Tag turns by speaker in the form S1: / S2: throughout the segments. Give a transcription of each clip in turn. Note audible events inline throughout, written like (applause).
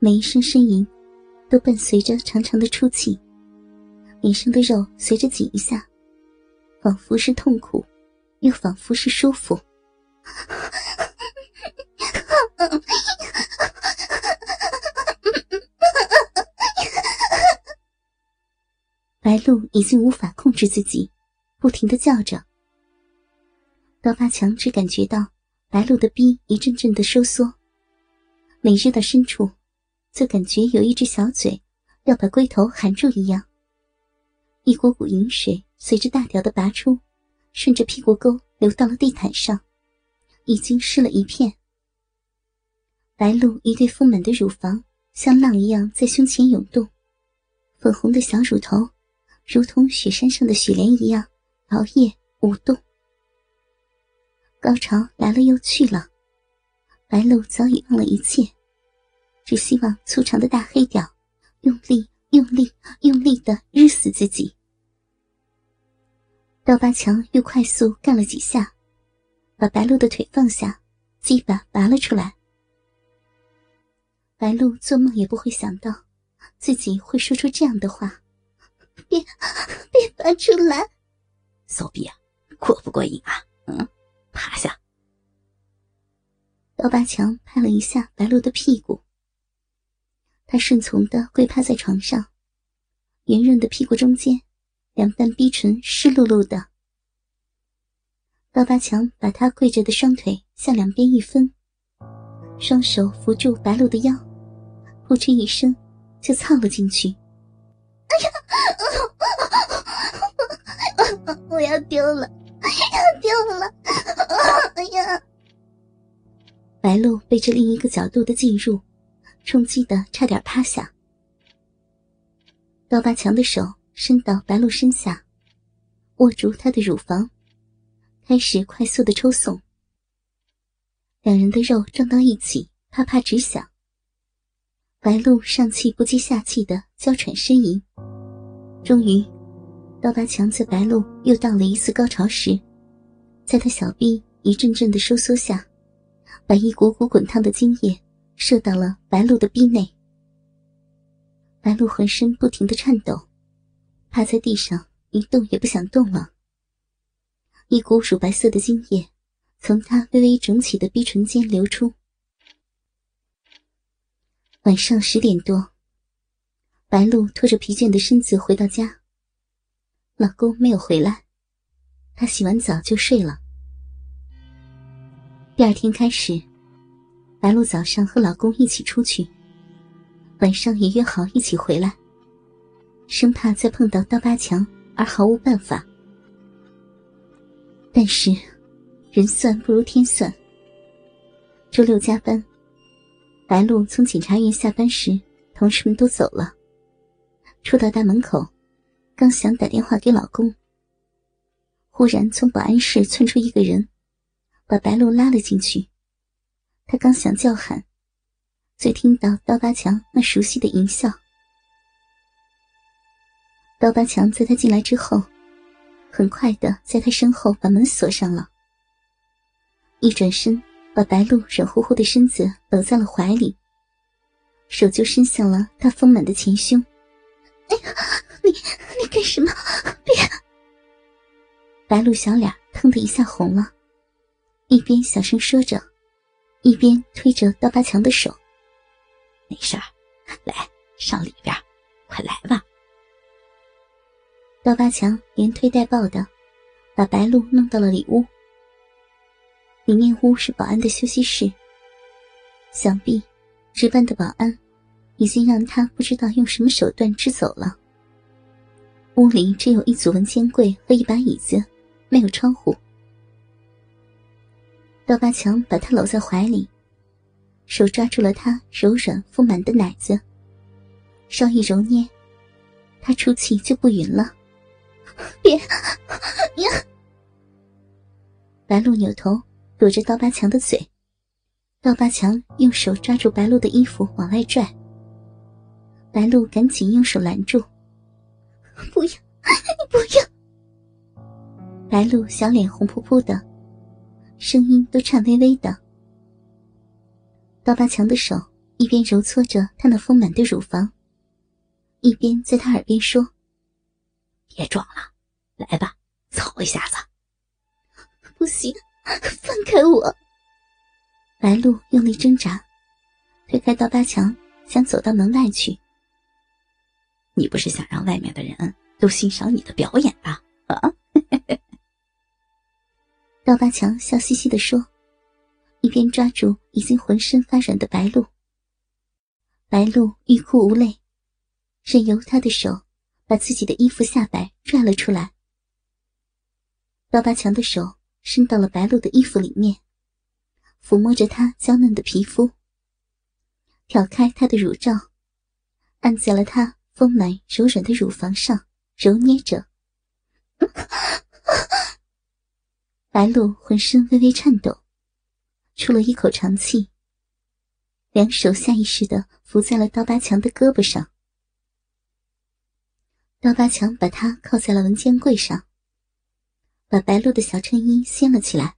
S1: 每一声呻吟，都伴随着长长的出气，脸上的肉随着紧一下，仿佛是痛苦，又仿佛是舒服。白露已经无法控制自己，不停的叫着。刀疤强只感觉到白露的逼一阵阵的收缩，每日的深处。就感觉有一只小嘴要把龟头含住一样。一股股饮水随着大条的拔出，顺着屁股沟流到了地毯上，已经湿了一片。白露一对丰满的乳房像浪一样在胸前涌动，粉红的小乳头如同雪山上的雪莲一样摇曳舞动。高潮来了又去了，白露早已忘了一切。只希望粗长的大黑屌用力、用力、用力的日死自己。刀疤强又快速干了几下，把白露的腿放下，鸡巴拔了出来。白露做梦也不会想到，自己会说出这样的话：“别，别拔出来！”
S2: 骚逼啊，过不过瘾啊？嗯，趴下。
S1: 刀疤强拍了一下白露的屁股。他顺从的跪趴在床上，圆润的屁股中间，两瓣逼唇湿漉漉的。刀疤强把他跪着的双腿向两边一分，双手扶住白露的腰，扑哧一声就操了进去。哎呀，我要丢了，要丢了！(laughs) 哎呀，白露被这另一个角度的进入。冲击的差点趴下，刀疤强的手伸到白露身下，握住她的乳房，开始快速的抽送。两人的肉撞到一起，啪啪直响。白露上气不接下气的娇喘呻吟。终于，刀疤强在白露又到了一次高潮时，在他小臂一阵阵的收缩下，把一股股滚烫的精液。射到了白鹿的逼内，白鹿浑身不停的颤抖，趴在地上一动也不想动了。一股乳白色的精液从她微微肿起的逼唇间流出。晚上十点多，白鹿拖着疲倦的身子回到家，老公没有回来，她洗完澡就睡了。第二天开始。白露早上和老公一起出去，晚上也约好一起回来，生怕再碰到刀疤强而毫无办法。但是，人算不如天算。周六加班，白露从检察院下班时，同事们都走了。出到大门口，刚想打电话给老公，忽然从保安室窜出一个人，把白露拉了进去。他刚想叫喊，却听到刀疤强那熟悉的淫笑。刀疤强在他进来之后，很快的在他身后把门锁上了。一转身，把白露软乎乎的身子搂在了怀里，手就伸向了他丰满的前胸。哎呀，你你干什么？别！白露小脸腾的一下红了，一边小声说着。一边推着刀疤强的手，
S2: 没事儿，来上里边，快来吧。
S1: 刀疤强连推带抱的，把白露弄到了里屋。里面屋是保安的休息室，想必值班的保安已经让他不知道用什么手段支走了。屋里只有一组文件柜和一把椅子，没有窗户。刀疤强把他搂在怀里，手抓住了她柔软丰满的奶子，稍一揉捏，她出气就不匀了。别，呀！白露扭头躲着刀疤强的嘴，刀疤强用手抓住白露的衣服往外拽，白露赶紧用手拦住。不要，你不要！白露小脸红扑扑的，声音都颤巍巍的。刀疤强的手一边揉搓着她那丰满的乳房，一边在她耳边说：“
S2: 别装了，来吧，操一下子。”
S1: 不行，放开我！白露用力挣扎，推开刀疤强，想走到门外去。
S2: 你不是想让外面的人都欣赏你的表演吧？
S1: 刀疤强笑嘻嘻的说，一边抓住已经浑身发软的白露。白露欲哭无泪，任由他的手把自己的衣服下摆拽了出来。刀疤强的手伸到了白露的衣服里面，抚摸着她娇嫩的皮肤，挑开她的乳罩，按在了她。丰满柔软的乳房上揉捏着，白露浑身微微颤抖，出了一口长气。两手下意识的扶在了刀疤强的胳膊上，刀疤强把他靠在了文件柜上，把白露的小衬衣掀了起来，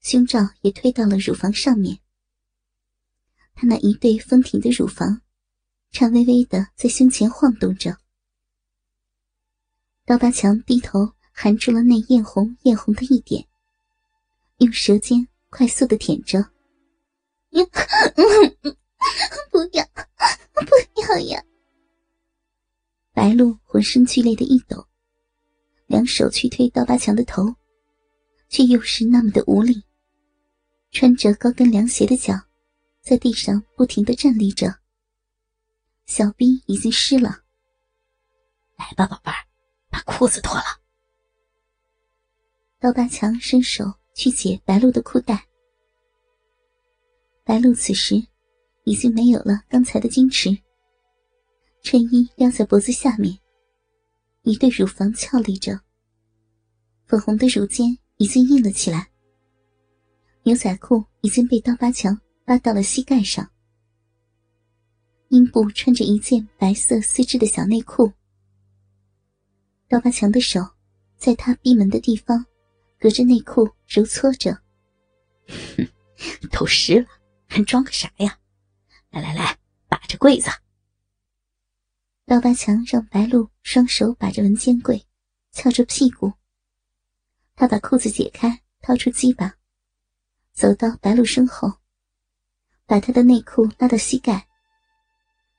S1: 胸罩也推到了乳房上面。他那一对丰挺的乳房。颤巍巍的在胸前晃动着，刀疤强低头含住了那艳红艳红的一点，用舌尖快速的舔着。(laughs) 不要，不要呀！白露浑身剧烈的一抖，两手去推刀疤强的头，却又是那么的无力。穿着高跟凉鞋的脚，在地上不停的站立着。小兵已经湿了，
S2: 来吧，宝贝儿，把裤子脱了。
S1: 刀疤强伸手去解白露的裤带，白露此时已经没有了刚才的矜持，衬衣撩在脖子下面，一对乳房翘立着，粉红的乳尖已经硬了起来，牛仔裤已经被刀疤强拉到了膝盖上。阴部穿着一件白色丝质的小内裤，刀疤强的手在他闭门的地方，隔着内裤揉搓着。
S2: 哼，都湿了，还装个啥呀？来来来，把着柜子。
S1: 刀疤强让白露双手把着文件柜，翘着屁股。他把裤子解开，掏出鸡巴，走到白露身后，把她的内裤拉到膝盖。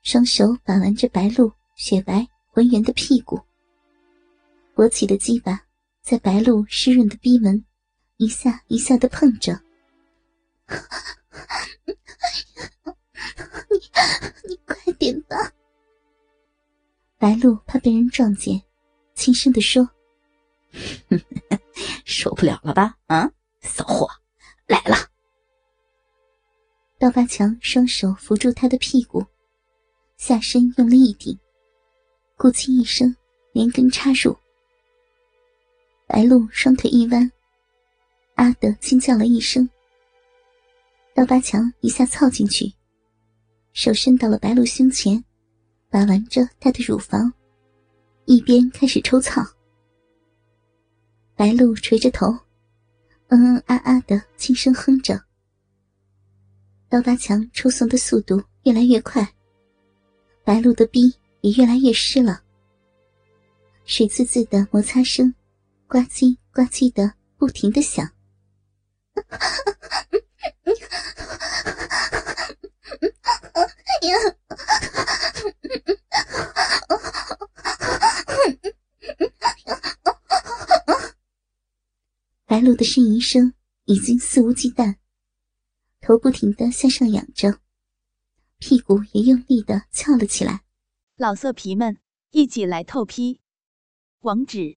S1: 双手把玩着白露雪白浑圆的屁股，勃起的鸡巴在白露湿润的逼门一下一下的碰着。(laughs) 你你快点吧！白露怕被人撞见，轻声的说：“ (laughs)
S2: 受不了了吧？啊，骚货，来了！”
S1: 刀疤强双手扶住他的屁股。下身用力一顶，咕叽一声，连根插入。白露双腿一弯，啊的惊叫了一声。刀疤强一下凑进去，手伸到了白露胸前，把玩着她的乳房，一边开始抽操。白露垂着头，嗯嗯啊啊的轻声哼着。刀疤强抽送的速度越来越快。白露的逼也越来越湿了，水滋滋的摩擦声，呱唧呱唧的不停的响。白露的呻吟声已经肆无忌惮，头不停的向上仰着。屁股也用力的翘了起来，
S3: 老色皮们一起来透批，网址